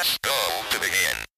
Press go to begin.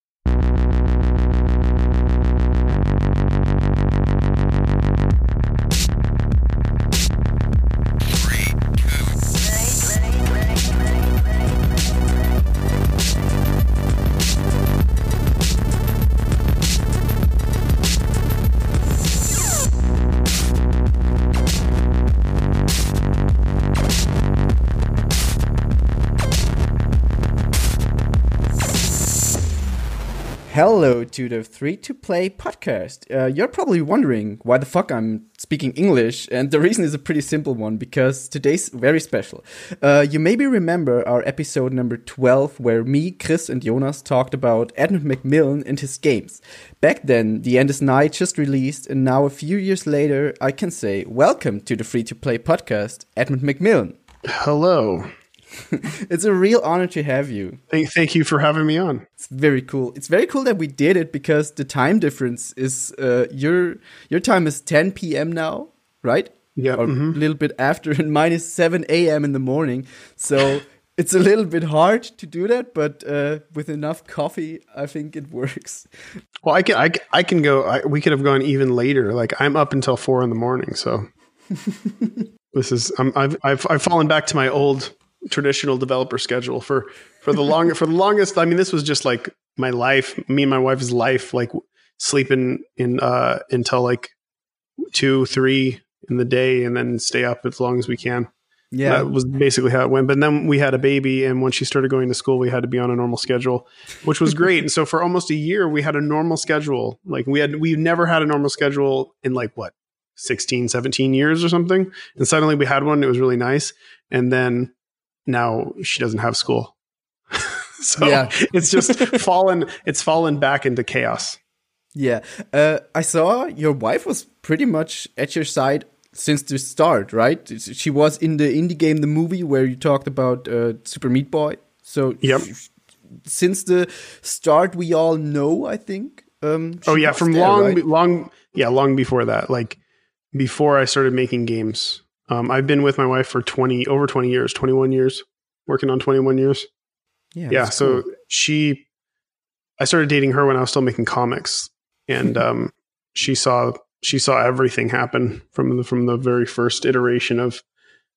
To the Free to Play podcast. Uh, you're probably wondering why the fuck I'm speaking English, and the reason is a pretty simple one because today's very special. Uh, you maybe remember our episode number 12 where me, Chris, and Jonas talked about Edmund McMillen and his games. Back then, The End is Nigh just released, and now a few years later, I can say, Welcome to the Free to Play podcast, Edmund McMillen. Hello. It's a real honor to have you. Thank, thank you for having me on. It's very cool. It's very cool that we did it because the time difference is uh, your your time is 10 p.m. now, right? Yeah, or mhm. a little bit after, and mine is 7 a.m. in the morning. So it's a little bit hard to do that, but uh, with enough coffee, I think it works. Well, I can I, can- I can go. I, we could have gone even later. Like I'm up until four in the morning. So this is I'm, I've I've I've fallen back to my old traditional developer schedule for for the long for the longest. I mean, this was just like my life. Me and my wife's life. Like sleeping in uh until like two three in the day, and then stay up as long as we can. Yeah, That was basically how it went. But then we had a baby, and when she started going to school, we had to be on a normal schedule, which was great. and so for almost a year, we had a normal schedule. Like we had, we never had a normal schedule in like what 16, 17 years or something. And suddenly we had one. It was really nice. And then now she doesn't have school. so Yeah. it's just fallen, it's fallen back into chaos. yeah. Uh, I saw your wife was pretty much at your side since the start, right? She was in the indie game, the movie where you talked about uh, Super Meat Boy. So Yep. since the start, we all know. I think. Um, Oh yeah, from there, long, right? long, yeah, long before that. Like before I started making games, um, I've been with my wife for twenty over twenty years, twenty one years, working on twenty one years. Yeah, yeah, so cool. she, I started dating her when I was still making comics, and um, she saw she saw everything happen from the from the very first iteration of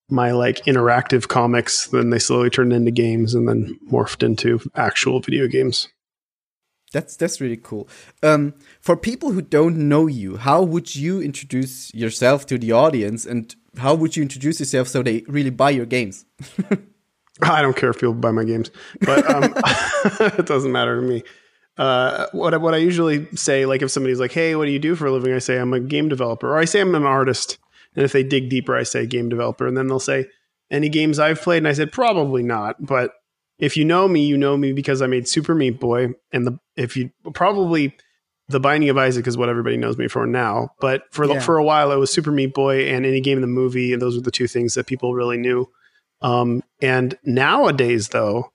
my like interactive comics. Then they slowly turned into games, and then morphed into actual video games. That's that's really cool. Um, for people who don't know you, how would you introduce yourself to the audience, and how would you introduce yourself so they really buy your games? I don't care if people buy my games, but um, it doesn't matter to me. Uh, what I- what I usually say, like if somebody's like, "Hey, what do you do for a living?" I say I'm a game developer, or I say I'm an artist. And if they dig deeper, I say game developer, and then they'll say, "Any games I've played?" And I said, "Probably not." But if you know me, you know me because I made Super Meat Boy, and the if you probably the Binding of Isaac is what everybody knows me for now. But for Yeah. for a while, it was Super Meat Boy and Indie Game in the movie, and those were the two things that people really knew. Um, and nowadays, though,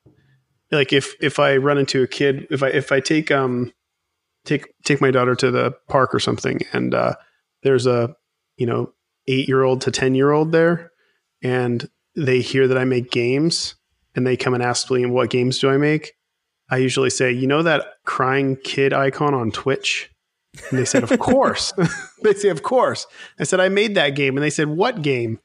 like if if I run into a kid, if I if I take um take take my daughter to the park or something, and uh, there's a you know eight year old to ten year old there, and they hear that I make games, and they come and ask me, "What games do I make?" I usually say, "You know that crying kid icon on Twitch." And they said, "Of course." they say, "Of course." I said, "I made that game," and they said, "What game?"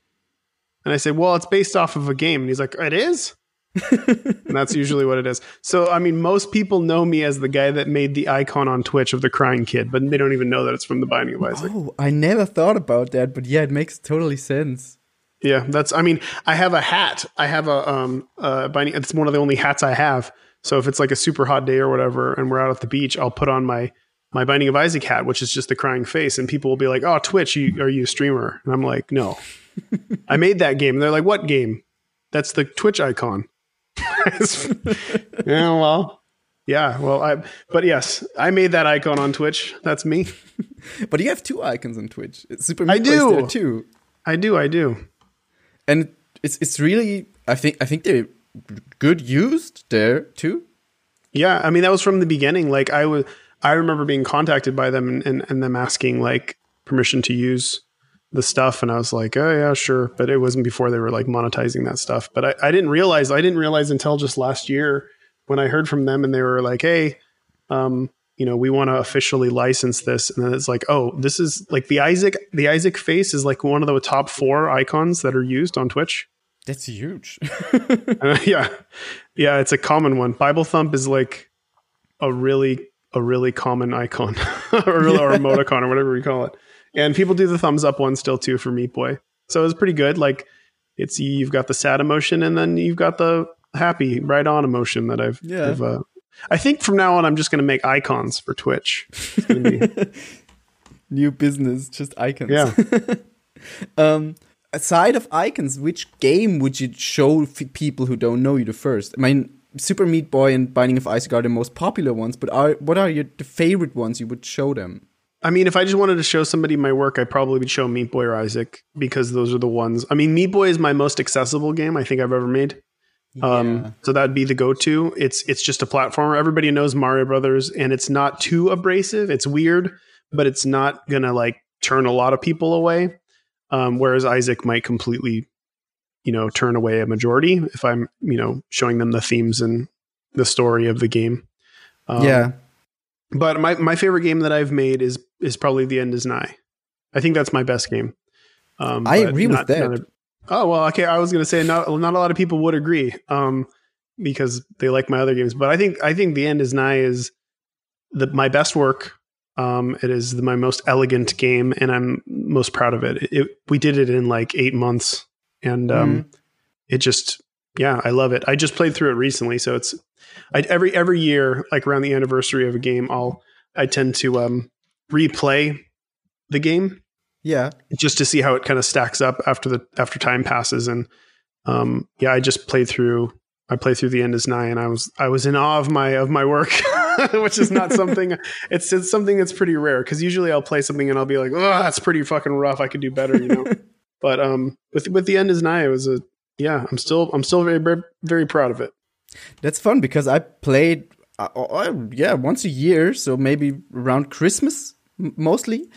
And I said, "Well, it's based off of a game." And he's like, "It is." and that's usually what it is. So, I mean, most people know me as the guy that made the icon on Twitch of the crying kid, but they don't even know that it's from the Binding of Isaac. Oh, I never thought about that, but yeah, it makes totally sense. Yeah, that's. I mean, I have a hat. I have a um uh binding. It's one of the only hats I have. So if it's like a super hot day or whatever, and we're out at the beach, I'll put on my my Binding of Isaac hat, which is just the crying face, and people will be like, "Oh, Twitch, you, are you a streamer?" And I'm like, "No, I made that game." And they're like, "What game?" That's the Twitch icon. yeah, well, yeah, well, I. But yes, I made that icon on Twitch. That's me. But you have two icons on Twitch. It's Super I Meat do. too, I do. I do. and it's it's really I think I think they're good used there too. Yeah, I mean that was from the beginning. Like I was, I remember being contacted by them and, and, and them asking like permission to use the stuff, and I was like, oh yeah, sure. But it wasn't before they were like monetizing that stuff. But I, I didn't realize, I didn't realize until just last year when I heard from them and they were like, "Hey, um, you know, we want to officially license this," and then it's like, "Oh, this is like the Isaac. The Isaac face is like one of the top four icons that are used on Twitch." That's huge. Uh, yeah, yeah, it's a common one. Bible thump is like a really a really common icon or, or emoticon or whatever we call it. And people do the thumbs up one still too for Meat Boy. So it's pretty good. Like it's you've got the sad emotion and then you've got the happy right on emotion that I've. Yeah. I've, uh, I think from now on I'm just going to make icons for Twitch. Be- New business, just icons. yeah. Um, aside of icons, which game would you show f- people who don't know you the first? I mean, Super Meat Boy and Binding of Isaac are the most popular ones, but are what are your the favorite ones you would show them? I mean, if I just wanted to show somebody my work, I probably would show Meat Boy or Isaac because those are the ones. I mean, Meat Boy is my most accessible game I think I've ever made. Um, so that'd be the go-to. It's it's just a platformer. Everybody knows Mario Brothers, and it's not too abrasive. It's weird, but it's not gonna like turn a lot of people away. Um, whereas Isaac might completely, you know, turn away a majority if I'm, you know, showing them the themes and the story of the game. Um, yeah, but my, my favorite game that I've made is is probably The End Is Nigh. I think that's my best game. Um, I agree with that. a- oh well, okay. I was going to say not not a lot of people would agree um, because they like my other games, but I think I think The End Is Nigh is the my best work. Um, it is the, my most elegant game, and I'm most proud of it. it. We did it in like eight months, and um, Mm-hmm. it just yeah, I love it. I just played through it recently, so it's I, every every year, like around the anniversary of a game, I'll I tend to um, replay the game yeah. just to see how it kind of stacks up after the after time passes. And um, yeah, I just played through. I played through the end is nigh, and I was I was in awe of my of my work, which is not something. it's it's something that's pretty rare because usually I'll play something and I'll be like, oh, that's pretty fucking rough. I could do better, you know. but um, with with the end is nigh, it was a yeah. I'm still I'm still very very, very proud of it. That's fun because I played, uh, uh, yeah, once a year, so maybe around Christmas m- mostly.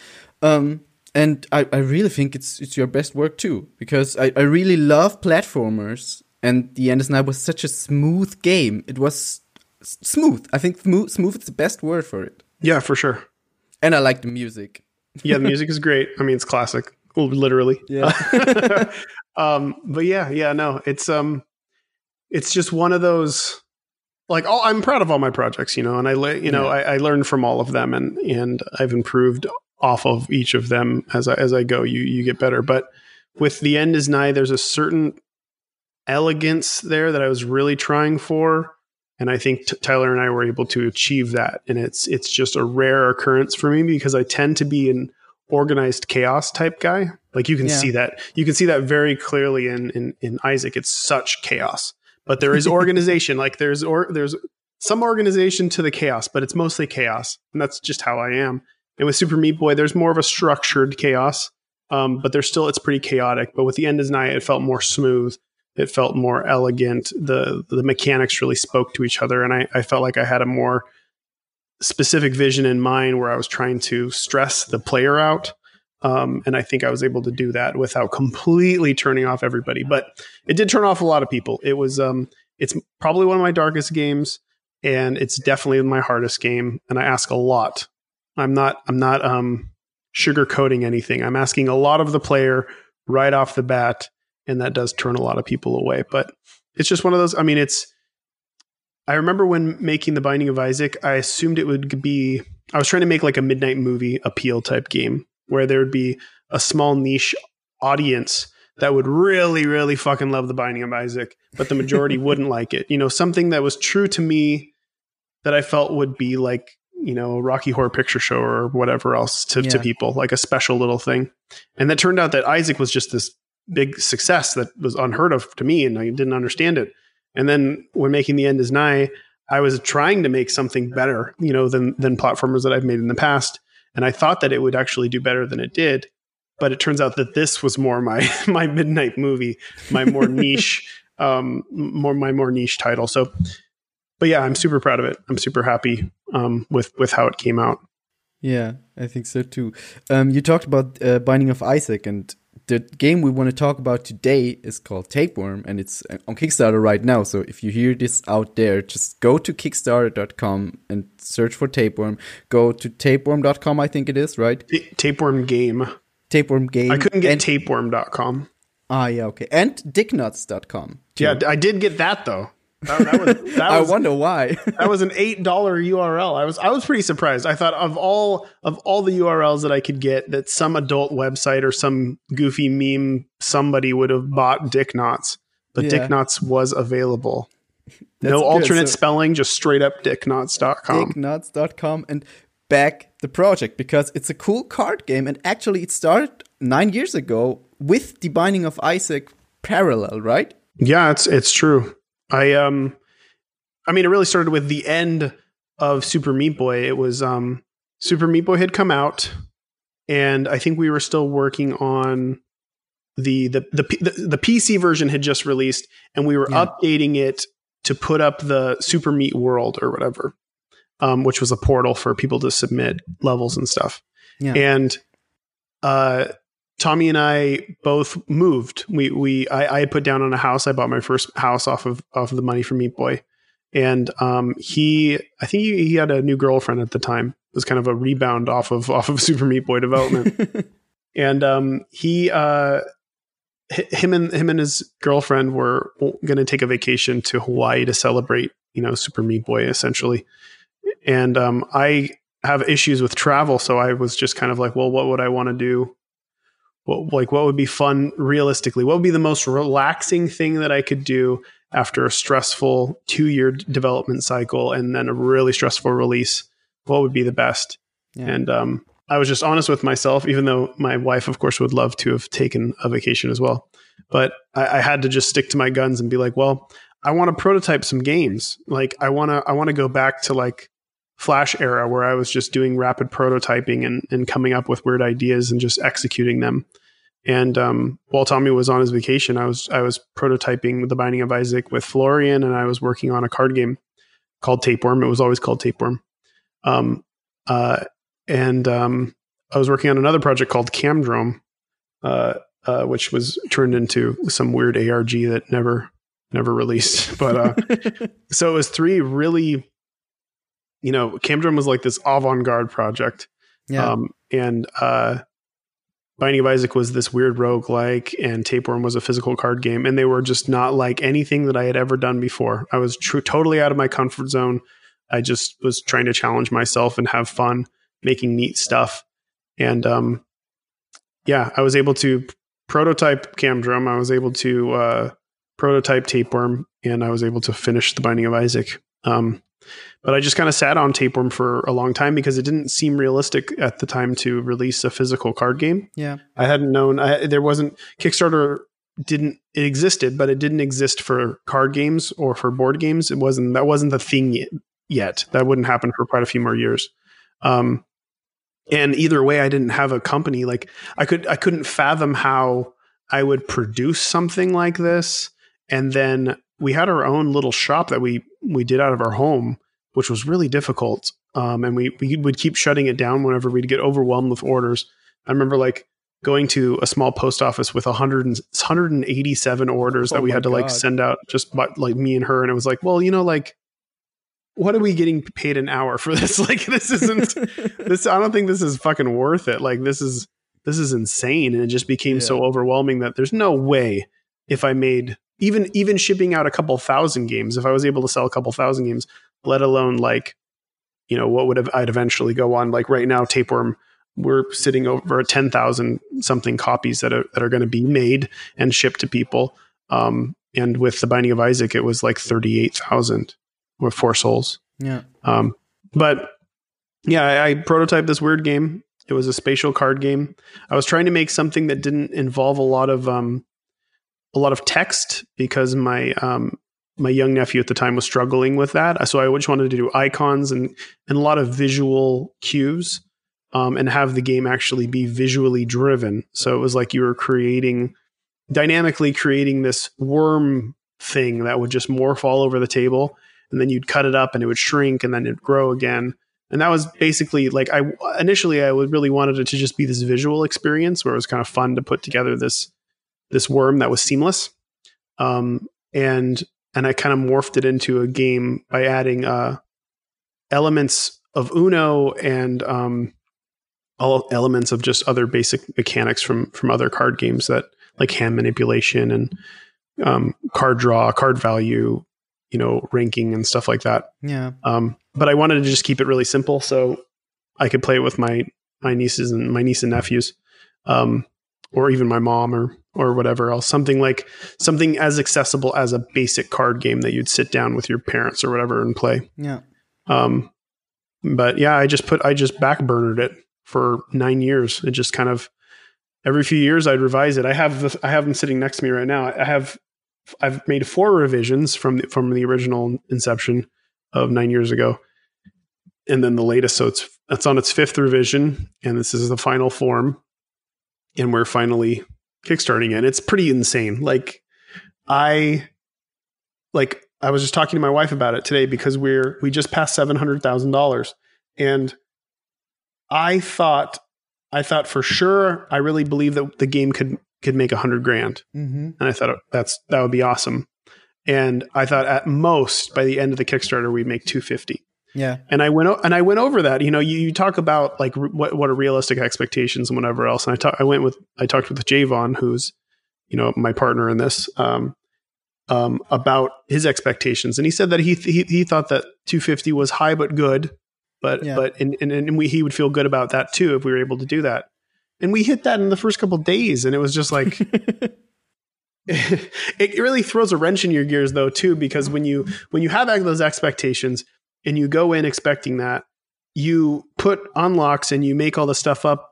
Um, and I, I really think it's it's your best work too because I, I really love platformers and the End is Nigh was such a smooth game. It was s- smooth. I think smooth, smooth is the best word for it. Yeah, for sure. And I like the music. Yeah, the music is great. I mean, it's classic, literally. Yeah. um, but yeah, yeah, no, it's um, it's just one of those. Like, all, I'm proud of all my projects, you know, and I, le- you know, Yeah. I, I learned from all of them, and and I've improved off of each of them as I as I go. You you get better, but with the end is nigh, there's a certain elegance there that I was really trying for, and I think t- Tyler and I were able to achieve that. And it's it's just a rare occurrence for me because I tend to be an organized chaos type guy. Like you can Yeah. see that you can see that very clearly in in, in Isaac. It's such chaos, but there is organization. like there's or there's some organization to the chaos, but it's mostly chaos, and that's just how I am. And with Super Meat Boy, there's more of a structured chaos, um, but there's still it's pretty chaotic. But with the End is Nigh, it felt more smooth. It felt more elegant. the The mechanics really spoke to each other, and I, I felt like I had a more specific vision in mind where I was trying to stress the player out. Um, and I think I was able to do that without completely turning off everybody. But it did turn off a lot of people. It was um, it's probably one of my darkest games, and it's definitely my hardest game. And I ask a lot. I'm not I'm not um, sugarcoating anything. I'm asking a lot of the player right off the bat, and that does turn a lot of people away. But it's just one of those. I mean, it's. I remember when making the Binding of Isaac, I assumed it would be. I was trying to make like a midnight movie appeal type game where there would be a small niche audience that would really, really fucking love the Binding of Isaac, but the majority wouldn't like it. You know, something that was true to me that I felt would be like, you know, a Rocky Horror Picture Show or whatever else to, to people, like a special little thing. And that turned out that Isaac was just this big success that was unheard of to me, and I didn't understand it. And then when making the end is nigh, I was trying to make something better, you know, than than platformers that I've made in the past, and I thought that it would actually do better than it did. But it turns out that this was more my my midnight movie, my more niche, um, more my more niche title. So, but yeah, I'm super proud of it. I'm super happy um, with with how it came out. Yeah, I think so too. Um, you talked about uh, Binding of Isaac, and the game we want to talk about today is called Tapeworm, and it's uh, on Kickstarter right now. So if you hear this out there, just go to Kickstarter.com and search for Tapeworm. Go to tapeworm.com, I think it is, right? Ta- tapeworm game. Tapeworm game. I couldn't get and, tapeworm.com. Ah, yeah, okay. And dicknuts.com. too. Yeah, I did get that though. That, that was, that I was, wonder why. that was an eight dollar URL. I was I was pretty surprised. I thought of all of all the URLs that I could get, that some adult website or some goofy meme somebody would have bought Dick Knots, but Yeah. Dick Knots was available. That's no good. alternate So- spelling, just straight up dicknots.com. dicknuts.com and back the project because it's a cool card game and actually it started nine years ago with the Binding of Isaac parallel, right? Yeah, it's it's true. I um I mean it really started with the end of Super Meat Boy. It was um Super Meat Boy had come out and I think we were still working on the the the, the, the PC version had just released and we were Yeah. updating it to put up the Super Meat World or whatever. Um, which was a portal for people to submit levels and stuff. Yeah. And uh Tommy and I both moved. We we I, I put down on a house. I bought my first house off of off of the money from Meat Boy, and um, he I think he, he had a new girlfriend at the time. It was kind of a rebound off of off of Super Meat Boy development, and um, he uh, hi- him and him and his girlfriend were going to take a vacation to Hawaii to celebrate you know Super Meat Boy essentially, and um, I have issues with travel, so I was just kind of like, well, what would I want to do? What like what would be fun realistically? What would be the most relaxing thing that i could do after a stressful two year development cycle and then a really stressful release? What would be the best? Yeah. and um, i was just honest with myself even though my wife of course would love to have taken a vacation as well but I, I had to just stick to my guns and be like well i want to prototype some games. Like i want to i want to go back to like flash era where i was just doing rapid prototyping and, and coming up with weird ideas and just executing them and um, while Tommy was on his vacation, I was I was prototyping the Binding of Isaac with Florian, and I was working on a card game called Tapeworm. It was always called Tapeworm. Um, uh, and um, I was working on another project called Camdrome, uh, uh, which was turned into some weird ARG that never never released. But uh, so it was three really, you know, Camdrome was like this avant garde project. yeah. Um, and uh, Binding of Isaac was this weird rogue like, and Tapeworm was a physical card game, and they were just not like anything that I had ever done before. I was tr- totally out of my comfort zone. I just was trying to challenge myself and have fun making neat stuff. And um, yeah, I was able to prototype Camdrum. I was able to uh, prototype Tapeworm, and I was able to finish the Binding of Isaac. Um, but I just kind of sat on Tapeworm for a long time because it didn't seem realistic at the time to release a physical card game. yeah. I hadn't known I, there wasn't Kickstarter didn't it existed, but it didn't exist for card games or for board games. It wasn't that wasn't the thing yet. yet. That wouldn't happen for quite a few more years. Um, and either way, I didn't have a company. Like I could I couldn't fathom how I would produce something like this. And then we had our own little shop that we we did out of our home, which was really difficult. Um, and we we would keep shutting it down whenever we'd get overwhelmed with orders. I remember like going to a small post office with 100 and, 187 orders Oh that we had to like send out just by, like me and her. And it was like well you know like what are we getting paid an hour for this? Like this isn't this i don't think this is fucking worth it. Like this is this is insane. And it just became so overwhelming that there's no way if i made even even shipping out a couple thousand games if i was able to sell a couple thousand games let alone like you know what would have i'd eventually go on like right now tapeworm we're sitting over 10,000 something copies that are that are going to be made and shipped to people um and with the binding of isaac it was like 38,000 with four souls yeah. um, but yeah, I, I prototyped this weird game. It was a spatial card game. I was trying to make something that didn't involve a lot of um, a lot of text because my um, my young nephew at the time was struggling with that. So I just wanted to do icons and and a lot of visual cues, um, and have the game actually be visually driven. So it was like you were creating dynamically creating this worm thing that would just morph all over the table and then you'd cut it up and it would shrink and then it'd grow again and that was basically like I initially I would really wanted it to just be this visual experience where it was kind of fun to put together this this worm that was seamless, um, and and I kind of morphed it into a game by adding uh, elements of Uno and um, all elements of just other basic mechanics from from other card games that like hand manipulation and um, card draw, card value, you know, ranking and stuff like that. Yeah. Um, but I wanted to just keep it really simple so I could play it with my my nieces and my niece and nephews, um, or even my mom or or whatever else. Something like something as accessible as a basic card game that you'd sit down with your parents or whatever and play. Yeah. Um, but yeah, I just put I just backburnered it for nine years. It just kind of every few years I'd revise it. I have the, I have them sitting next to me right now. I have I've made four revisions from the, from the original inception of nine years ago, and then the latest. So it's it's on its fifth revision, and this is the final form, and we're finally kickstarting it. It's pretty insane. Like I like I was just talking to my wife about it today because we're we just passed seven hundred thousand dollars, and I thought I thought for sure I really believe that the game could could make a hundred grand, Mm-hmm. and I thought oh, that's that would be awesome. And I thought at most by the end of the Kickstarter we'd make two fifty. Yeah. And I went o- and I went over that. You know, you, you talk about like r- what what are realistic expectations and whatever else. And I talk, I went with I talked with Javon, who's you know my partner in this, um, um, about his expectations, and he said that he he, he thought that 250 was high but good, but Yeah. but and, and and we he would feel good about that too if we were able to do that. And we hit that in the first couple days, and it was just like it really throws a wrench in your gears though too because when you when you have those expectations and you go in expecting that you put unlocks and you make all the stuff up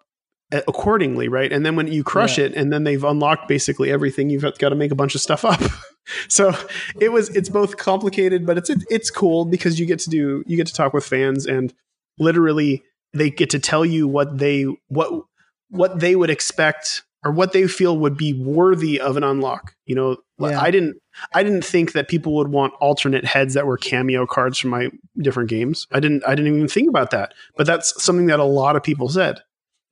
accordingly right and then when you crush Yeah. it and then they've unlocked basically everything you've got to make a bunch of stuff up so it was it's both complicated but it's it's cool because you get to do you get to talk with fans and literally they get to tell you what they what what they would expect or what they feel would be worthy of an unlock. You know, Yeah. I didn't I didn't think that people would want alternate heads that were cameo cards from my different games. I didn't I didn't even think about that. But that's something that a lot of people said.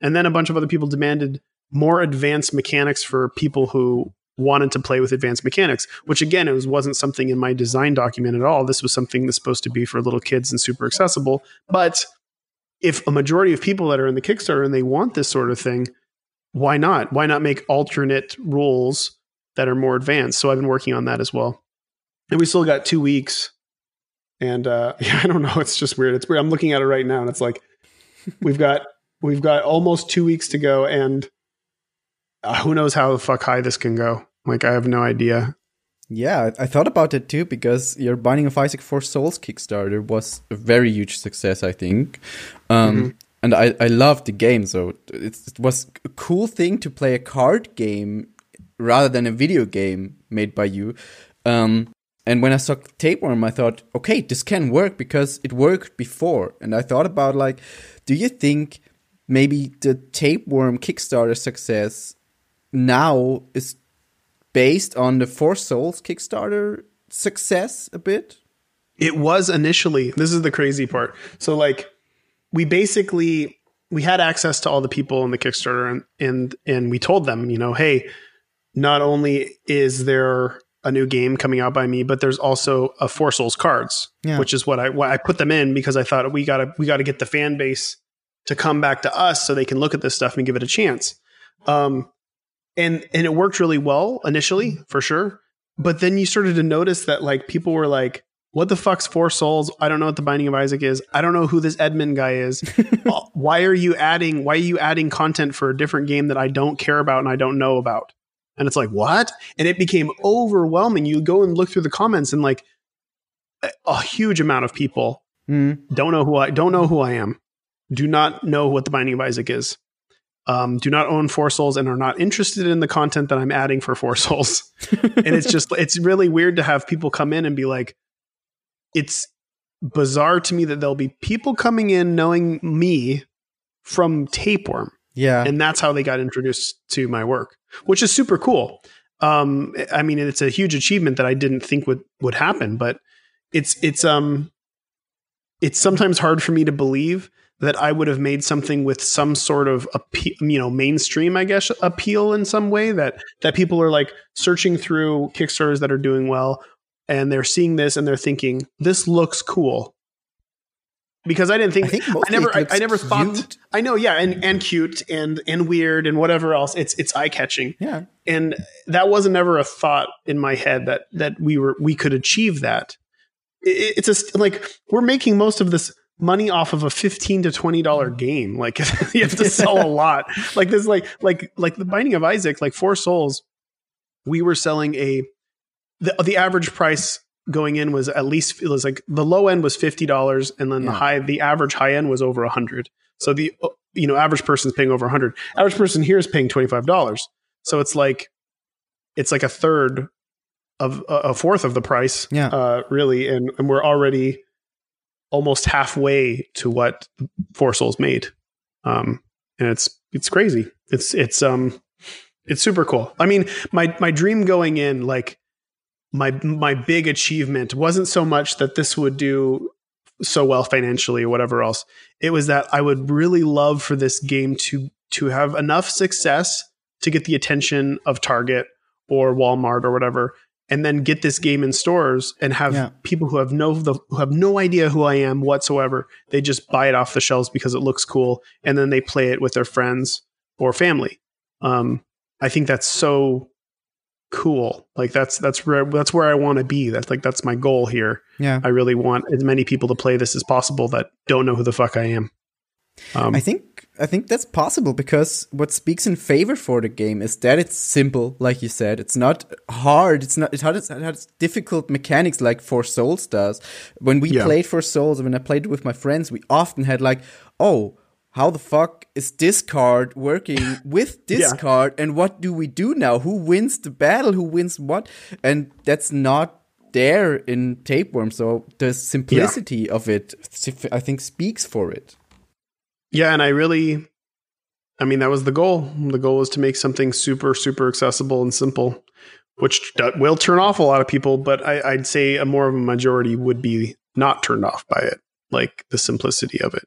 And then a bunch of other people demanded more advanced mechanics for people who wanted to play with advanced mechanics, which again, it was, wasn't something in my design document at all. This was something that's supposed to be for little kids and super accessible. But if a majority of people that are in the Kickstarter and they want this sort of thing, why not? Why not make alternate rules that are more advanced? So I've been working on that as well. And we still got two weeks. And uh, yeah, I don't know. It's just weird. It's weird. I'm looking at it right now, and it's like we've got we've got almost two weeks to go, and uh, who knows how the fuck high this can go? Like I have no idea. Yeah, I thought about it too because your Binding of Isaac Four Souls Kickstarter was a very huge success, I think. Um, And I, I loved the game, so it was a cool thing to play a card game rather than a video game made by you. Um, and when I saw Tapeworm, I thought, okay, this can work because it worked before. And I thought about like, do you think maybe the Tapeworm Kickstarter success now is based on the Four Souls Kickstarter success a bit? It was initially. This is the crazy part. So like we basically we had access to all the people in the Kickstarter and and and we told them, you know, hey, not only is there a new game coming out by me, but there's also a Four Souls cards, Yeah. which is what I why I put them in because I thought we gotta we gotta get the fan base to come back to us so they can look at this stuff and give it a chance. Um, and and it worked really well initially for sure. But then you started to notice that like people were like, "What the fuck's Four Souls? I don't know what the Binding of Isaac is. I don't know who this Edmund guy is. Uh, why are you adding? Why are you adding content for a different game that I don't care about and I don't know about?" And it's like, "What?" And it became overwhelming. You go and look through the comments and like a, a huge amount of people Hmm. don't know who I don't know who I am, do not know what the Binding of Isaac is, um, do not own Four Souls, and are not interested in the content that I'm adding for Four Souls. and it's just it's really weird to have people come in and be like, it's bizarre to me that there'll be people coming in knowing me from Tapeworm, Yeah. and that's how they got introduced to my work, which is super cool. Um, I mean, it's a huge achievement that I didn't think would would happen, but it's it's um it's sometimes hard for me to believe that I would have made something with some sort of appe- you know mainstream I guess appeal in some way that that people are like searching through Kickstarters that are doing well and they're seeing this and they're thinking this looks cool. Because I didn't think I think I never I, I never thought. I know yeah and and cute and and weird and whatever else. It's it's eye catching Yeah. and that wasn't ever a thought in my head that that we were we could achieve that. It, it's a like we're making most of this money off of a 15 to 20 dollar mm. game. Like you have to sell a lot. Like this like like like the binding of isaac like four souls we were selling a the, the average price going in was at least it was like the low end was $50 and then the high the average high end was over a 100 so the uh, you know average person's paying over a 100 average person here is paying $25 so it's like it's like a third of a a fourth of the price Yeah. uh really. And, and we're already almost halfway to what four souls made. Um and it's it's crazy. It's it's um it's super cool. I mean my my dream going in like my my big achievement wasn't so much that this would do so well financially or whatever else it was that i would really love for this game to to have enough success to get the attention of target or walmart or whatever and then get this game in stores and have Yeah. people who have no the, who have no idea who I am whatsoever. They just buy it off the shelves because it looks cool, and then they play it with their friends or family. Um, I think that's so cool. Like that's that's where that's where I want to be. That's like that's my goal here. Yeah. I really want as many people to play this as possible that don't know who the fuck I am. Um, I think I think that's possible because what speaks in favor for the game is that it's simple, like you said. It's not hard. It's not. It has, it has difficult mechanics like Four Souls does. When we Yeah. played Four Souls, when I played it with my friends, we often had like, oh. How the fuck is this card working with this Yeah. card? And what do we do now? Who wins the battle? Who wins what? And that's not there in Tapeworm. So the simplicity of it, I think, speaks for it. Yeah, and I really, I mean, that was the goal. The goal was to make something super, super accessible and simple, which will turn off a lot of people. But I, I'd say a more of a majority would be not turned off by it, like the simplicity of it.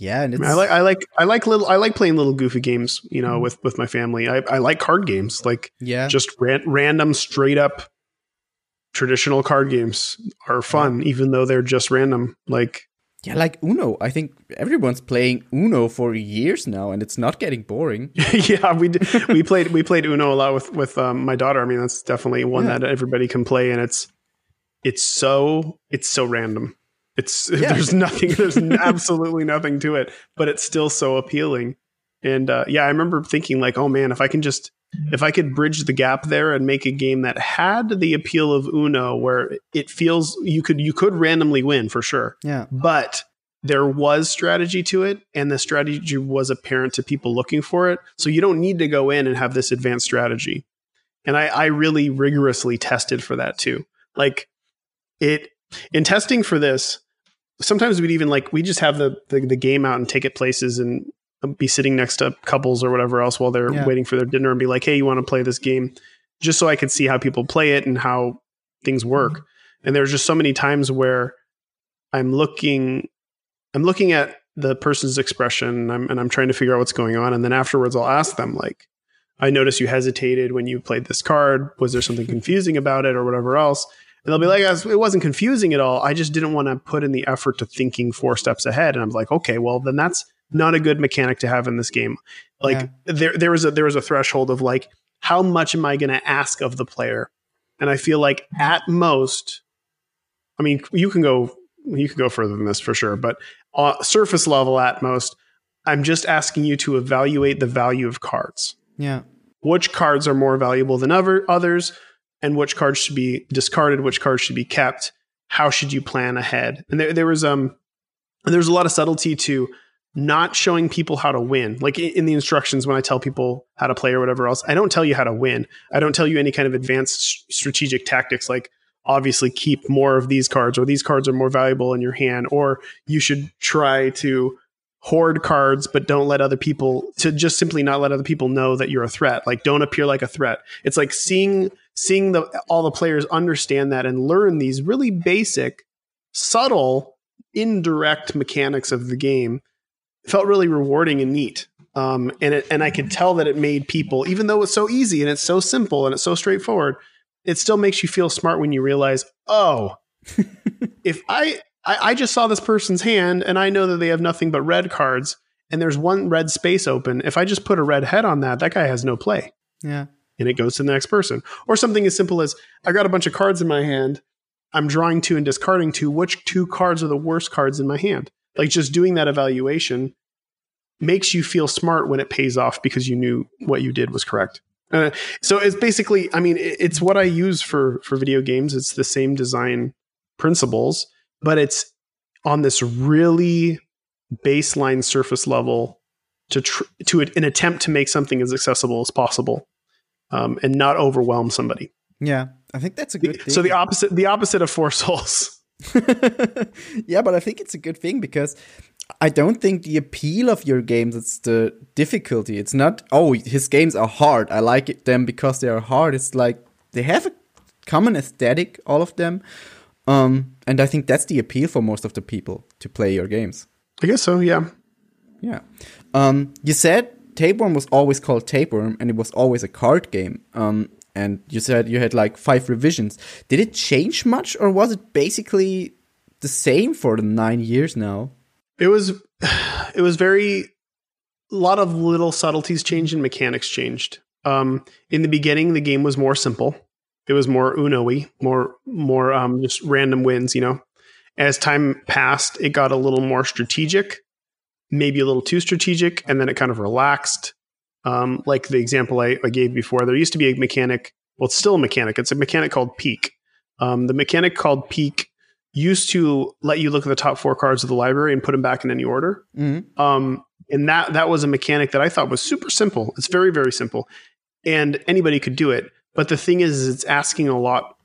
Yeah, and I, mean, I like, I like, I like little, I like playing little goofy games, you know, with with my family. I, I like card games, like yeah, just ran, random, straight up, traditional card games are fun, even though they're just random. Like yeah, like Uno. I think everyone's playing Uno for years now, and it's not getting boring. yeah, we did, we played we played Uno a lot with with um, my daughter. I mean, that's definitely one Yeah. that everybody can play, and it's it's so it's so random. It's Yeah. there's nothing, there's absolutely nothing to it, but it's still so appealing. And uh, yeah, I remember thinking like, oh man, if I can just if I could bridge the gap there and make a game that had the appeal of Uno, where it feels you could you could randomly win for sure, Yeah, but there was strategy to it and the strategy was apparent to people looking for it. So you don't need to go in and have this advanced strategy. And i, I really rigorously tested for that too. Like it in testing for this sometimes we'd even like we just have the, the the game out and take it places and um, be sitting next to couples or whatever else while they're Yeah. waiting for their dinner and be like hey you want to play this game? Just so i could see how people play it and how things mm-hmm. work. And there's just so many times where i'm looking i'm looking at the person's expression and I'm, and I'm trying to figure out what's going on. And then afterwards i'll ask them like i noticed you hesitated when you played this card. Was there something confusing about it or whatever else and they'll be like it wasn't confusing at all. I just didn't want to put in the effort to thinking four steps ahead. And i'm like okay well then that's not a good mechanic to have in this game. Like Yeah. there there was a there was a threshold of like how much am i going to ask of the player? And i feel like at most i mean you can go you can go further than this for sure but uh, surface level at most i'm just asking you to evaluate the value of cards. Yeah, which cards are more valuable than other others and which cards should be discarded which cards should be kept how should you plan ahead? And there, there was um there's a lot of subtlety to not showing people how to win. Like in the instructions when i tell people how to play or whatever else i don't tell you how to win. I don't tell you any kind of advanced strategic tactics like obviously keep more of these cards or these cards are more valuable in your hand or you should try to hoard cards but don't let other people to just simply not let other people know that you're a threat. Like don't appear like a threat. It's like seeing seeing the all the players understand that and learn these really basic subtle indirect mechanics of the game felt really rewarding and neat. Um, and it, and I could tell that it made people, even though it's so easy and it's so simple and it's so straightforward, it still makes you feel smart when you realize, oh, if I, I I just saw this person's hand and I know that they have nothing but red cards and there's one red space open. If I just put a red head on that, that guy has no play Yeah. And it goes to the next person. Or something as simple as I got a bunch of cards in my hand. I'm drawing two and discarding two. Which two cards are the worst cards in my hand? Like just doing that evaluation makes you feel smart when it pays off because you knew what you did was correct. Uh, so it's basically, I mean, it's what I use for for video games. It's the same design principles, but it's on this really baseline surface level to tr- to an attempt to make something as accessible as possible um, and not overwhelm somebody. Yeah. I think that's a good thing. So the opposite the opposite of Four Souls. yeah, but I think it's a good thing because I don't think the appeal of your games is the difficulty. It's not oh his games are hard. I like it, them because they are hard. It's like they have a common aesthetic, all of them. Um, and I think that's the appeal for most of the people to play your games. I guess so. Yeah. Yeah. Um, you said Tapeworm was always called Tapeworm, and it was always a card game. Um, and you said you had like five revisions. Did it change much, or was it basically the same for the nine years now? It was it was very a lot of little subtleties changed and mechanics changed. Um, in the beginning, the game was more simple. It was more Uno-y, more more um, just random wins. You know, as time passed, it got a little more strategic, maybe a little too strategic, and then it kind of relaxed. Um, like the example I, I gave before, there used to be a mechanic. Well, it's still a mechanic. It's a mechanic called Peek. Um, the mechanic called Peek used to let you look at the top four cards of the library and put them back in any order. Mm-hmm. Um, and that that was a mechanic that I thought was super simple. It's very very simple, and anybody could do it. But the thing is, is it's asking a lot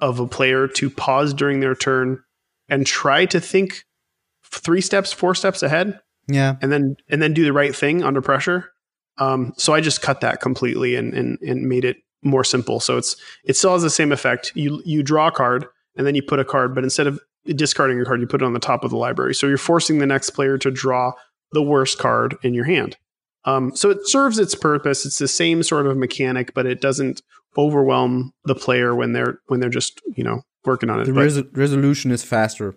of a player to pause during their turn and try to think three steps, four steps ahead, Yeah. and then and then do the right thing under pressure. Um, so I just cut that completely and, and and made it more simple. So it's it still has the same effect. You you draw a card and then you put a card, but instead of discarding your card, you put it on the top of the library. So you're forcing the next player to draw the worst card in your hand. Um, so it serves its purpose. It's the same sort of mechanic, but it doesn't overwhelm the player when they're when they're just you know working on it. The res- resolution is faster.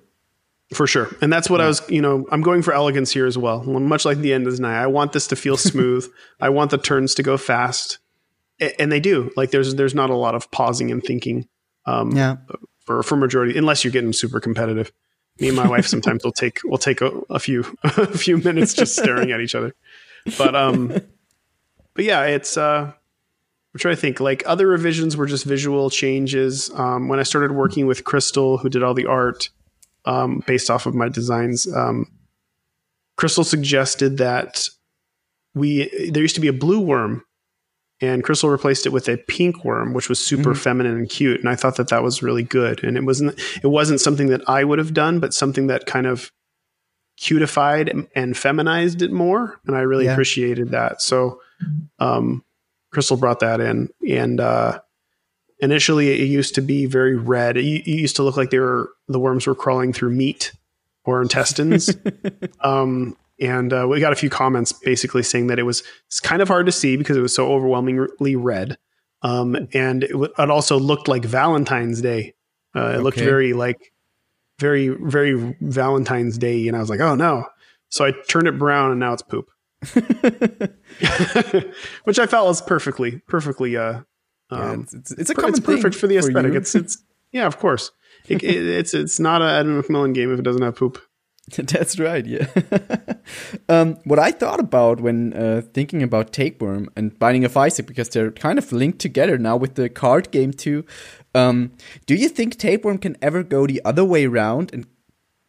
For sure. And that's what I was, you know, I'm going for elegance here as well. Much like the end is nigh. I want this to feel smooth. I want the turns to go fast. And they do. Like there's there's not a lot of pausing and thinking um, Yeah. for for majority unless you're getting super competitive. Me and my wife sometimes will take we'll take a, a few a few minutes just staring at each other. But um but yeah, it's uh I'm trying to think. Like other revisions were just visual changes. Um, when I started working with Crystal, who did all the art um, based off of my designs, um, Crystal suggested that we there used to be a blue worm, and Crystal replaced it with a pink worm, which was super feminine and cute. And I thought that that was really good. And it wasn't it wasn't something that I would have done, but something that kind of cutified and- and feminized it more. And I really Yeah. appreciated that. So. Um, Crystal brought that in, and uh, initially it used to be very red. It, it used to look like they were the worms were crawling through meat or intestines. um, and uh, we got a few comments basically saying that it was it's kind of hard to see because it was so overwhelmingly red, um, and it, w- it also looked like Valentine's Day. Uh, it looked very like very very Valentine's Day, and I was like, oh no. So I turned it brown, and now it's poop. which I felt was perfectly, perfectly. Uh, Yeah, um, it's, it's, it's a common it's perfect for the aesthetic. you. it's it's yeah, of course. It, it, it's it's not an Edmund McMillen game if it doesn't have poop. That's right, yeah. um, what I thought about when uh, thinking about Tapeworm and Binding of Isaac, because they're kind of linked together now with the card game too. Um, do you think Tapeworm can ever go the other way around and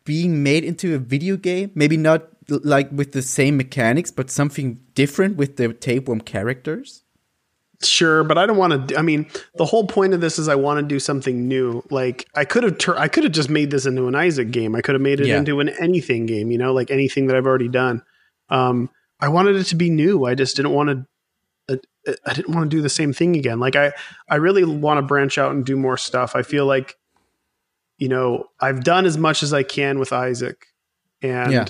being made into a video game? Maybe not like with the same mechanics, but something different with the Tapeworm characters? Sure, but I don't want to. I mean, the whole point of this is I want to do something new. Like I could have, tur- I could have just made this into an Isaac game. I could have made it Yeah. into an anything game. You know, like anything that I've already done. Um, I wanted it to be new. I just didn't want to. Uh, I didn't want to do the same thing again. Like I, I really want to branch out and do more stuff. I feel like, you know, I've done as much as I can with Isaac, and Yeah.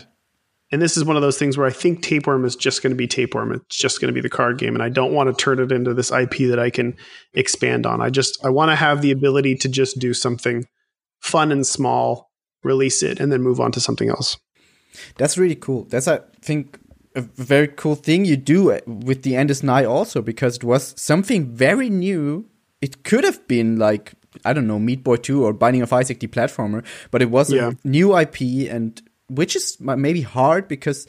And this is one of those things where I think Tapeworm is just going to be Tapeworm. It's just going to be the card game, and I don't want to turn it into this IP that I can expand on. I just I want to have the ability to just do something fun and small, release it, and then move on to something else. That's really cool. That's I think a very cool thing you do uh, with the End is Nigh also because it was something very new. It could have been like I don't know Meat Boy Two or Binding of Isaac, the platformer, but it was Yeah. a new IP and which is maybe hard because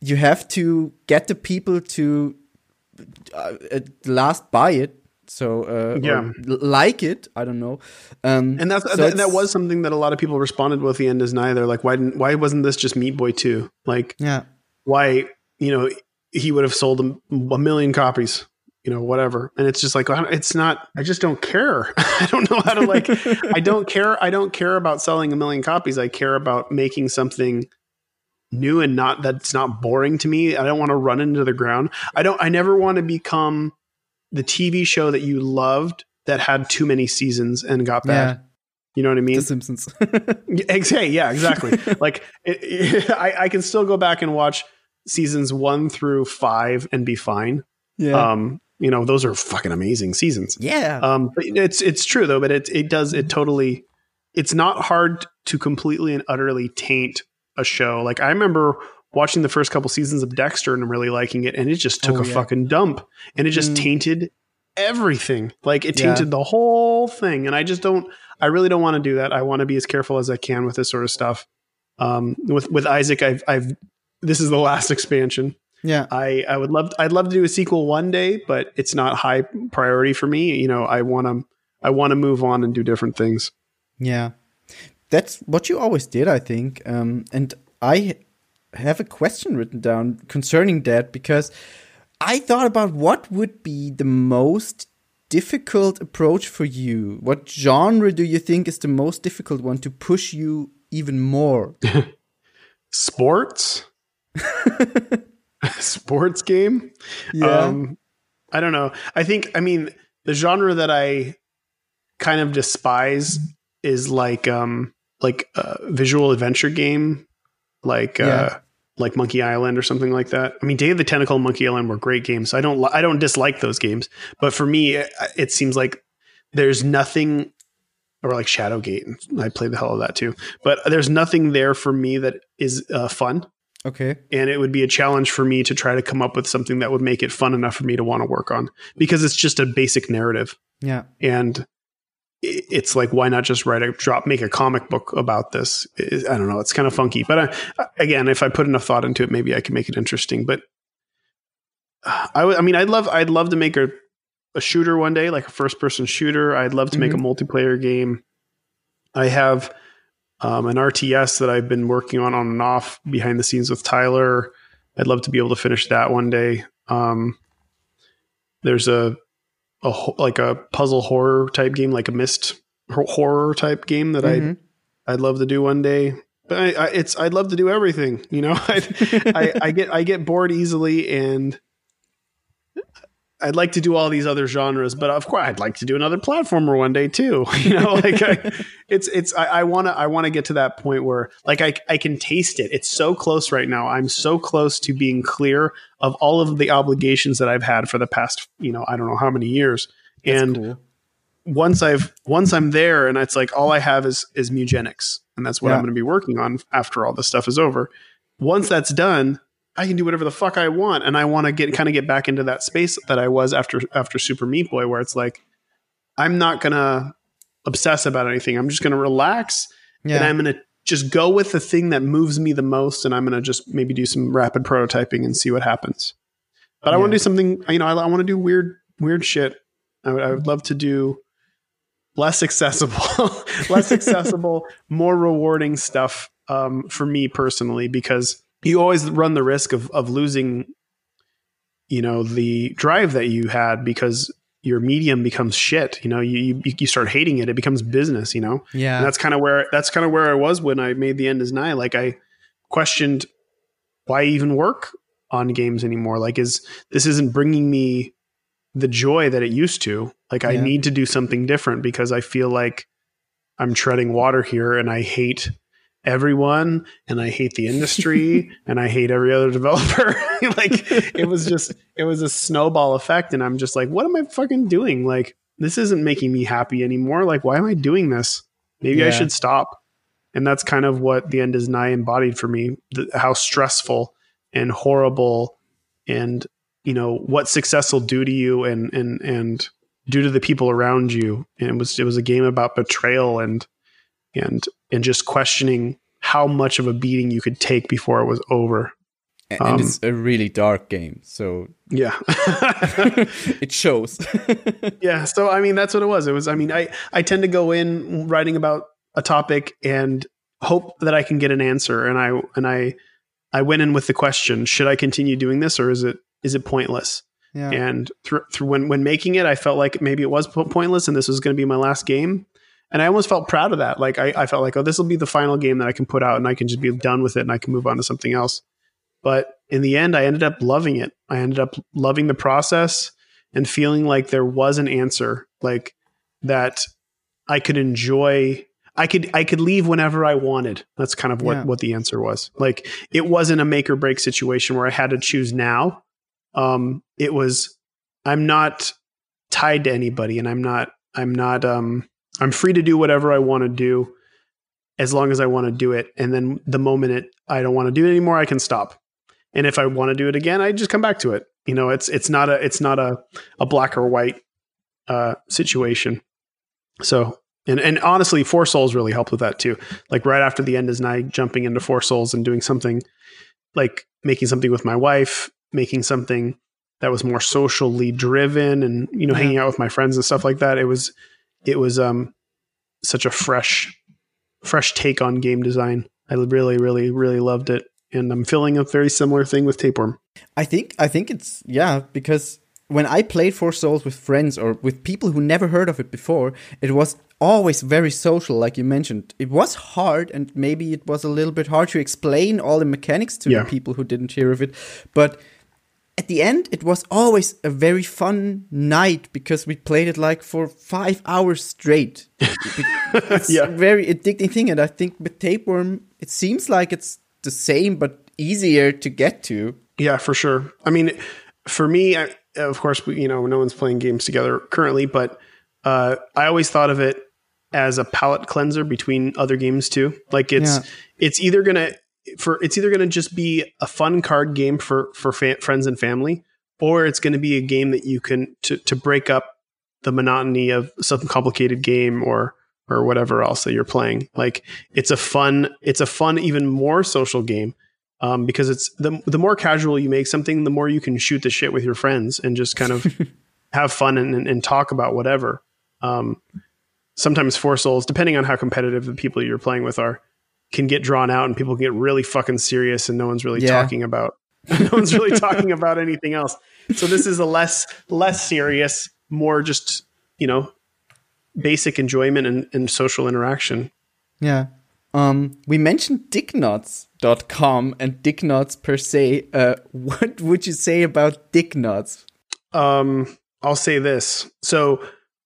you have to get the people to uh, at last buy it. So uh, Yeah. like it. I don't know. Um, And that's so that, that was something that a lot of people responded with. The End is Nigh. Like, why didn't why wasn't this just Meat Boy Two? Like, yeah. why you know he would have sold a, a million copies you know whatever and it's just like it's not i just don't care i don't know how to like i don't care i don't care about selling a million copies i care about making something new and not that's not boring to me i don't want to run into the ground i don't i never want to become the tv show that you loved that had too many seasons and got bad Yeah. you know what i mean The Simpsons. Hey, yeah, exactly. like it, I, I can still go back and watch seasons one through five and be fine. yeah. Um, you know, those are fucking amazing seasons. yeah. Um, but it's it's true though, but it it does it totally. It's not hard to completely and utterly taint a show. Like I remember watching the first couple seasons of Dexter and really liking it, and it just took Oh, a yeah. fucking dump, and it just Mm. tainted everything. Like it Yeah. tainted the whole thing, and I just don't. I really don't want to do that. I want to be as careful as I can with this sort of stuff. Um, with with Isaac, I've I've this is the last expansion. Yeah. I, I would love I'd love to do a sequel one day, but it's not high priority for me. You know, I want to I want to move on and do different things. Yeah. That's what you always did, I think. Um, and I have a question written down concerning that because I thought about what would be the most difficult approach for you. What genre do you think is the most difficult one to push you even more? Sports, sports game. Um, I don't know. I think I mean the genre that I kind of despise is like um like a visual adventure game, like Yeah. uh like Monkey Island or something like that. I mean, Day of the Tentacle and Monkey Island were great games. I don't I don't dislike those games, but for me, it, it seems like there's nothing. Or like Shadowgate, I played the hell of that too. But there's nothing there for me that is uh, fun okay. and it would be a challenge for me to try to come up with something that would make it fun enough for me to want to work on because it's just a basic narrative. Yeah. and it's like why not just write a drop make a comic book about this? I don't know it's kind of funky but I, again if i put enough thought into it maybe i can make it interesting but I, would- I mean i'd love i'd love to make a, a shooter one day like a first person shooter. I'd love to make a mm-hmm. multiplayer game. I have um, an RTS that I've been working on on and off behind the scenes with Tyler. I'd love to be able to finish that one day. Um, there's a, a like a puzzle horror type game, like a Myst horror type game that Mhm. I I'd love to do one day. But I, I, it's I'd love to do everything. You know, I'd, I I get I get bored easily and. I'd like to do all these other genres, but of course, I'd like to do another platformer one day too. You know, like I, it's it's I want to I want to get to that point where like I I can taste it. It's so close right now. I'm so close to being clear of all of the obligations that I've had for the past you know I don't know how many years. That's and cool. once I've once I'm there, and it's like all I have is is Mewgenics, and that's what Yeah. I'm going to be working on after all this stuff is over. Once that's done, I can do whatever the fuck I want, and I want to get kind of get back into that space that I was after after Super Meat Boy, where it's like I'm not gonna obsess about anything. I'm just gonna relax, and I'm gonna just go with the thing that moves me the most, and I'm gonna just maybe do some rapid prototyping and see what happens. But I want to do something. You know, I, I want to do weird weird shit. I would, I would love to do less accessible, less accessible, more rewarding stuff um, for me personally, because you always run the risk of of losing, you know, the drive that you had because your medium becomes shit. You know, you you, you start hating it. It becomes business. You know, Yeah. and that's kind of where that's kind of where I was when I made the end is nigh. Like I questioned why even work on games anymore. Like is this isn't bringing me the joy that it used to. Like I need to do something different because I feel like I'm treading water here and I hate everyone and I hate the industry and I hate every other developer. like it was just it was a snowball effect and I'm just like what am I fucking doing? Like this isn't making me happy anymore. Like why am I doing this? Maybe I should stop. And that's kind of what the end is nigh embodied for me. The, how stressful and horrible and you know what success will do to you and and and do to the people around you. And it was it was a game about betrayal and and and just questioning how much of a beating you could take before it was over. and Um, it's a really dark game, so Yeah. it shows. yeah. So I mean that's what it was. It was I mean I I tend to go in writing about a topic and hope that I can get an answer and I and I I went in with the question, should I continue doing this or is it is it pointless? yeah. and through, through when when making it, I felt like maybe it was po- pointless, and this was going to be my last game. And I almost felt proud of that. Like I, I felt like, oh, this will be the final game that I can put out, and I can just be done with it, and I can move on to something else. But in the end, I ended up loving it. I ended up loving the process and feeling like there was an answer, like that I could enjoy. I could I could leave whenever I wanted. That's kind of what Yeah. what the answer was. Like it wasn't a make or break situation where I had to choose now um, it was i'm not tied to anybody and i'm not i'm not um, i'm free to do whatever i want to do as long as i want to do it. And then the moment it i don't want to do it anymore i can stop. And if i want to do it again i just come back to it. You know it's it's not a it's not a, a black or white uh, situation. So and and honestly four souls really helped with that too. Like right after the end is nigh jumping into four souls and doing something like making something with my wife making something that was more socially driven and you know Yeah. hanging out with my friends and stuff like that. It was it was um such a fresh fresh take on game design i really really really loved it and i'm feeling a very similar thing with tapeworm I think I think it's yeah because when I played Four Souls with friends or with people who never heard of it before, it was always very social, like you mentioned. It was hard, and maybe it was a little bit hard to explain all the mechanics to Yeah. the people who didn't hear of it. But at the end, it was always a very fun night because we played it like for five hours straight. it's Yeah. a very addicting thing, and I think with Tapeworm, it seems like it's the same but easier to get to. Yeah, for sure. I mean, for me, I, of course, we, you know, no one's playing games together currently, but uh, I always thought of it as a palate cleanser between other games too. Like it's Yeah. it's either gonna for it's either gonna just be a fun card game for for fa- friends and family, or it's gonna be a game that you can to to break up the monotony of some complicated game or or whatever else that you're playing. Like it's a fun it's a fun even more social game um, because it's the the more casual you make something, the more you can shoot the shit with your friends and just kind of have fun and, and, and talk about whatever. Um, sometimes Four Souls, depending on how competitive the people you're playing with are, can get drawn out and people can get really fucking serious and no one's really Yeah. talking about no one's really talking about anything else. So this is a less less serious, more just you know basic enjoyment and, and social interaction. Yeah. Um, we mentioned dicknuts.com and dicknuts per se. Uh, what would you say about dicknuts? Um, I'll say this. So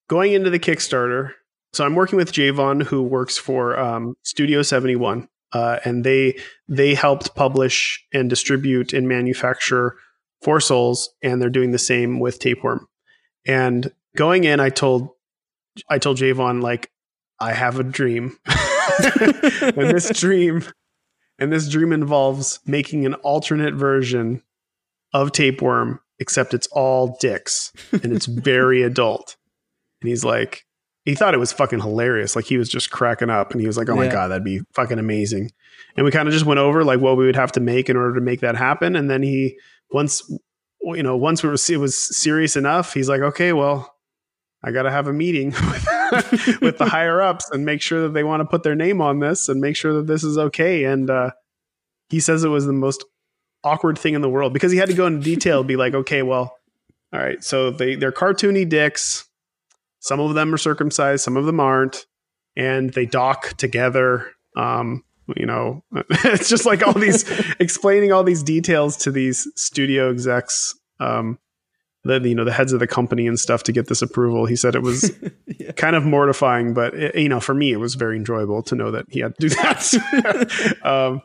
going into the Kickstarter, so I'm working with Javon, who works for um, Studio 71, uh, and they they helped publish and distribute and manufacture Four Souls, and they're doing the same with Tapeworm. And going in, I told I told Javon like I have a dream, and this dream and this dream involves making an alternate version of Tapeworm, except it's all dicks and it's very adult. And he's like, he thought it was fucking hilarious. Like he was just cracking up and he was like, oh my Yeah. God, that'd be fucking amazing. And we kind of just went over like what we would have to make in order to make that happen. And then he, once, you know, once we were, it was serious enough, he's like, okay, well, I got to have a meeting with, with the higher ups and make sure that they want to put their name on this and make sure that this is okay. And uh, he says it was the most awkward thing in the world because he had to go into detail, be like, okay, well, all right, so they they're cartoony dicks. Some of them are circumcised, some of them aren't, and they dock together. Um, you know, it's just like all these explaining all these details to these studio execs. Um, the you know the heads of the company and stuff to get this approval. He said it was Yeah. kind of mortifying, but it, you know, for me, it was very enjoyable to know that he had to do that. um,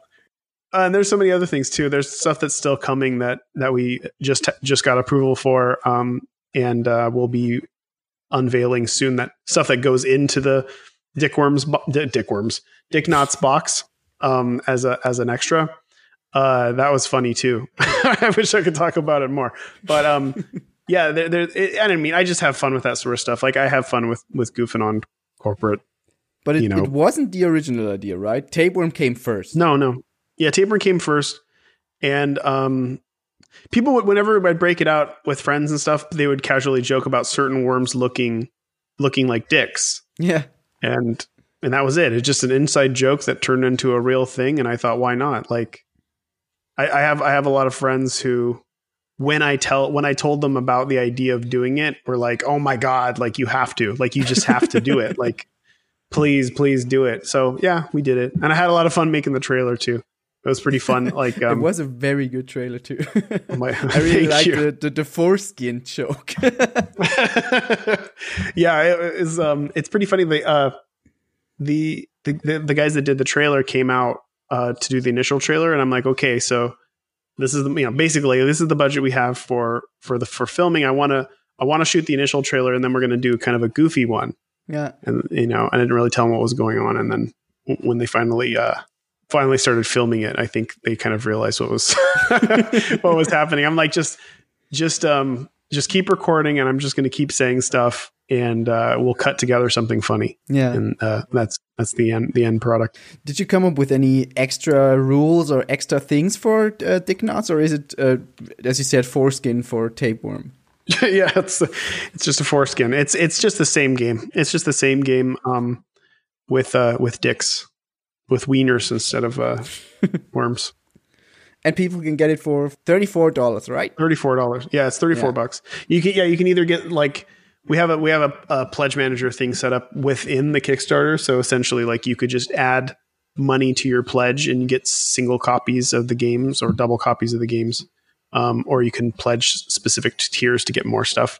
and there's so many other things too. There's stuff that's still coming that that we just just got approval for, um, and uh, we'll be unveiling soon. That stuff that goes into the Dick Worms, bo- Di- Dick Dick Knots box um, as a as an extra. Uh, that was funny too. I wish I could talk about it more, but um, yeah, there, there, it, I didn't mean I just have fun with that sort of stuff. Like I have fun with with goofing on corporate. But it, You know. it wasn't the original idea, right? Tapeworm came first. No, no, yeah, Tapeworm came first, and um, people would whenever I'd break it out with friends and stuff, they would casually joke about certain worms looking looking like dicks, Yeah. and and that was it. It's just an inside joke that turned into a real thing, and I thought, why not? Like, I, I have I have a lot of friends who. When I tell when I told them about the idea of doing it, were like, "Oh my god! Like you have to, like you just have to do it. Like please, please do it." So yeah, we did it, and I had a lot of fun making the trailer too. It was pretty fun. Like it um, was a very good trailer too. my- I really like the, the the foreskin joke. yeah, it is. Um, it's pretty funny. The uh, the, the the guys that did the trailer came out uh to do the initial trailer, and I'm like, okay, so this is the you know basically this is the budget we have for for the for filming. I want to I want to shoot the initial trailer, and then we're going to do kind of a goofy one. yeah. And you know, I didn't really tell them what was going on, and then when they finally uh finally started filming it, I think they kind of realized what was what was happening. I'm like, just just um just keep recording, and I'm just going to keep saying stuff, and uh, we'll cut together something funny, Yeah. and uh, that's that's the end the end product. Did you come up with any extra rules or extra things for uh, Dick Knots, or is it, uh, as you said, foreskin for tapeworm? yeah, it's it's just a foreskin. It's it's just the same game. It's just the same game um, with uh, with dicks, with wieners instead of uh, worms. And people can get it for thirty-four dollars, right? Thirty four dollars. Yeah, it's thirty four Yeah. bucks. You can yeah, you can either get like we have a we have a, a pledge manager thing set up within the Kickstarter. So essentially, like you could just add money to your pledge and get single copies of the games or double copies of the games, um, or you can pledge specific tiers to get more stuff.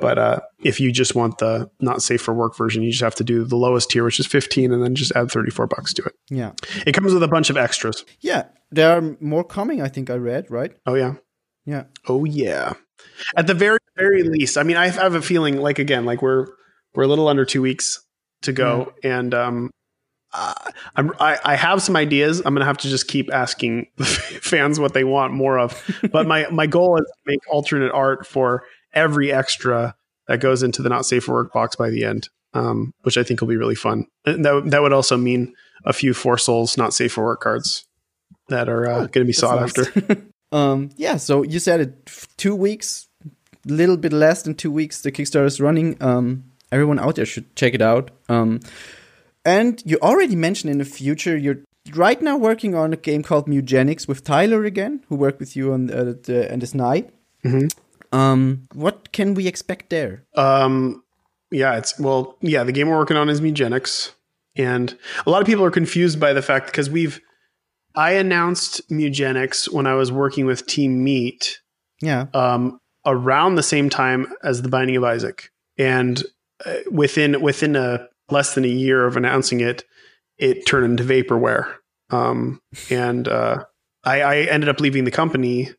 But uh, if you just want the not safe for work version, you just have to do the lowest tier, which is fifteen, and then just add thirty four bucks to it. Yeah. It comes with a bunch of extras. Yeah. There are more coming. I think I read right. Oh yeah. Yeah. Oh yeah. At the very very least, I mean, I have a feeling like again, like we're we're a little under two weeks to go, and um, uh, I'm, I I have some ideas. I'm gonna have to just keep asking fans what they want more of. But my my goal is to make alternate art for every extra that goes into the not safe for work box by the end, um, which I think will be really fun. And that that would also mean a few four souls not safe for work cards that are uh, going to be sought That's after. um. Yeah. So you said it. Two weeks, little bit less than two weeks. The Kickstarter is running. Um. Everyone out there should check it out. Um. And you already mentioned in the future you're right now working on a game called Mewgenics with Tyler again, who worked with you on uh, The End is Nigh. Mhm. Um. What can we expect there? Um, yeah, it's well, yeah. The game we're working on is Mewgenics, and a lot of people are confused by the fact because we've. I announced Mewgenics when I was working with Team Meat Yeah. um, around the same time as the Binding of Isaac, and uh, within within a less than a year of announcing it, it turned into vaporware, um, and uh, I, I ended up leaving the company,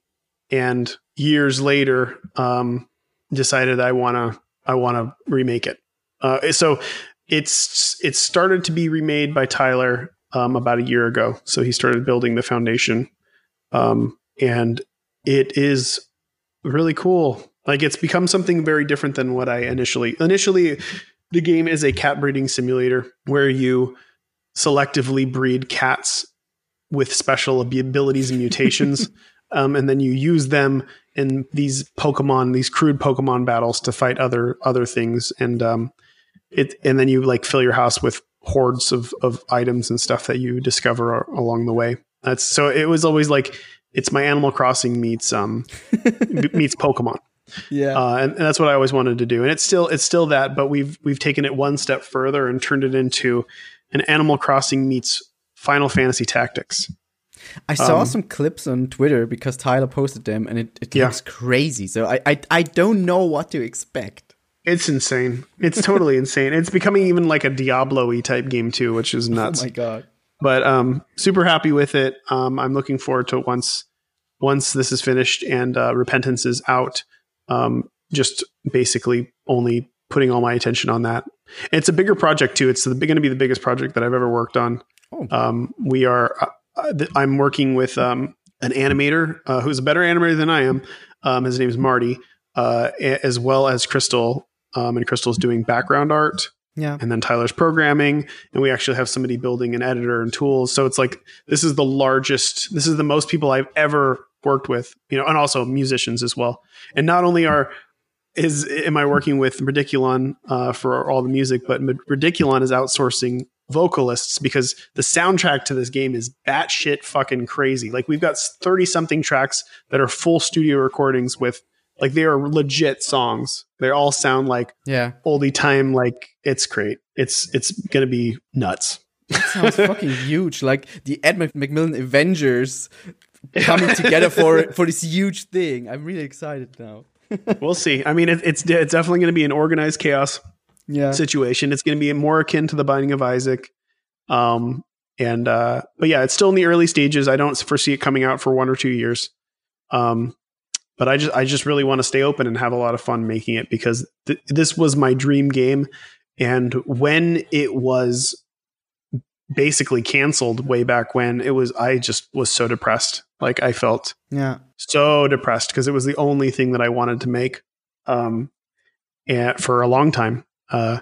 and years later, um, decided I want to I want to remake it. Uh, so it's it started to be remade by Tyler um, about a year ago. So he started building the foundation, um, and it is really cool. Like it's become something very different than what I initially initially. The game is a cat breeding simulator where you selectively breed cats with special abilities and mutations, um, and then you use them in these Pokemon, these crude Pokemon battles to fight other other things, and um, it and then you like fill your house with hordes of of items and stuff that you discover along the way. That's so it was always like it's my Animal Crossing meets um meets Pokemon Yeah. uh, and, and that's what I always wanted to do. And it's still it's still that, but we've we've taken it one step further and turned it into an Animal Crossing meets Final Fantasy Tactics. I saw Um, some clips on Twitter because Tyler posted them, and it, it Yeah. looks crazy. So I, I I don't know what to expect. It's insane. It's totally insane. It's becoming even like a Diablo-y type game too, which is nuts. Oh my god! but um, super happy with it. Um, I'm looking forward to once once this is finished and uh, Repentance is out. Um, just basically only putting all my attention on that. It's a bigger project too. It's going to be the biggest project that I've ever worked on. Oh. Um, we are. Uh, th- I'm working with um, an animator uh, who's a better animator than I am. Um, his name is Marty, uh, as well as Crystal. Um, and Crystal's doing background art Yeah, and then Tyler's programming, and we actually have somebody building an editor and tools. So it's like this is the largest, this is the most people I've ever worked with, you know, and also musicians as well. And not only are is am I working with Ridiculon uh, for all the music, but Ridiculon is outsourcing vocalists because the soundtrack to this game is batshit fucking crazy. Like we've got thirty something tracks that are full studio recordings with like they are legit songs. They all sound like yeah. oldie time like it's great it's it's gonna be nuts That sounds fucking huge. Like the Ed Mc- McMillen Avengers coming together for for this huge thing. I'm really excited now. we'll see i mean it, it's it's definitely gonna be an organized chaos Yeah, situation. It's gonna be more akin to the binding of isaac. Um and uh but yeah it's still in the early stages. I don't foresee it coming out for one or two years. Um but i just i just really want to stay open and have a lot of fun making it because th- this was my dream game. And when it was basically canceled way back when it was i just was so depressed. Like i felt yeah. so depressed because it was the only thing that I wanted to make um, and for a long time. Uh,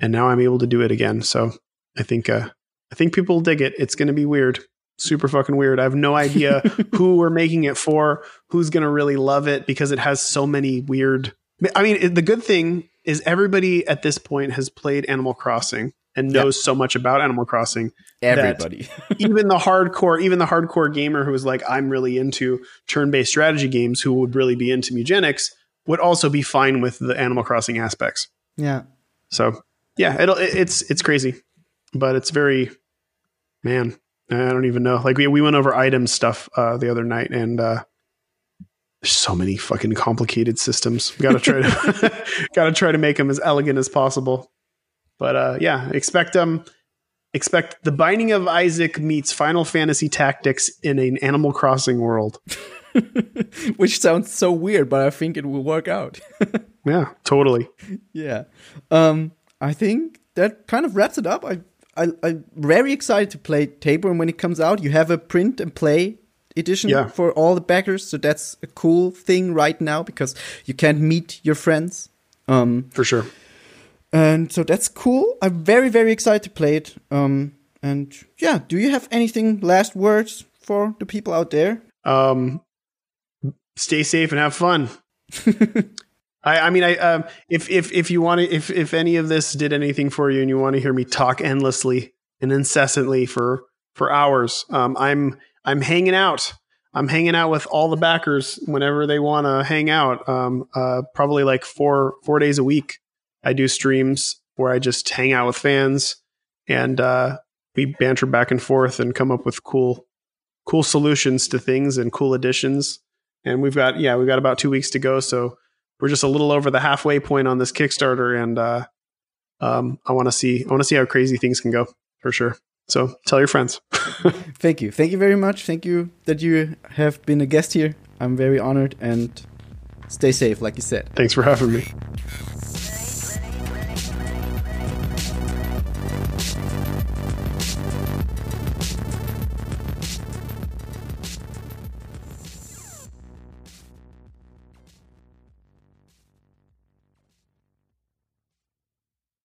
and now I'm able to do it again. So I think uh, I think people dig it. It's going to be weird, super fucking weird. I have no idea who we're making it for, who's going to really love it because it has so many weird. I mean, it- the good thing is everybody at this point has played Animal Crossing and Yeah. knows so much about Animal Crossing Everybody. even the hardcore, even the hardcore gamer who is like, I'm really into turn-based strategy games, who would really be into Mewgenics, would also be fine with the Animal Crossing aspects. yeah. So yeah, it's it's crazy, but it's very, man, I don't even know. Like we we went over item stuff uh, the other night, and uh, there's so many fucking complicated systems. We gotta try to gotta try to make them as elegant as possible. But uh, yeah, expect um expect the Binding of Isaac meets Final Fantasy Tactics in an Animal Crossing world. Which sounds so weird, but I think it will work out. Yeah, totally. yeah. Um, I think that kind of wraps it up. I, I, I'm very excited to play Tapeworm when it comes out. You have a print and play edition Yeah. for all the backers, so that's a cool thing right now because you can't meet your friends. Um, For sure. and so that's cool. I'm very, very excited to play it. Um, and yeah, do you have anything last words for the people out there? um, stay safe and have fun. I, I mean, I um, if if if you want to, if if any of this did anything for you, and you want to hear me talk endlessly and incessantly for for hours, um, I'm I'm hanging out. I'm hanging out with all the backers whenever they want to hang out. Um, uh, probably like four four days a week. I do streams where I just hang out with fans and uh, we banter back and forth and come up with cool cool solutions to things and cool additions. And we've got yeah, we've got about two weeks to go, so we're just a little over the halfway point on this Kickstarter, and uh, um, I want to see I want to see how crazy things can go for sure. So tell your friends. Thank you. Thank you very much. Thank you that you have been a guest here. I'm very honored and stay safe, like you said. Thanks for having me.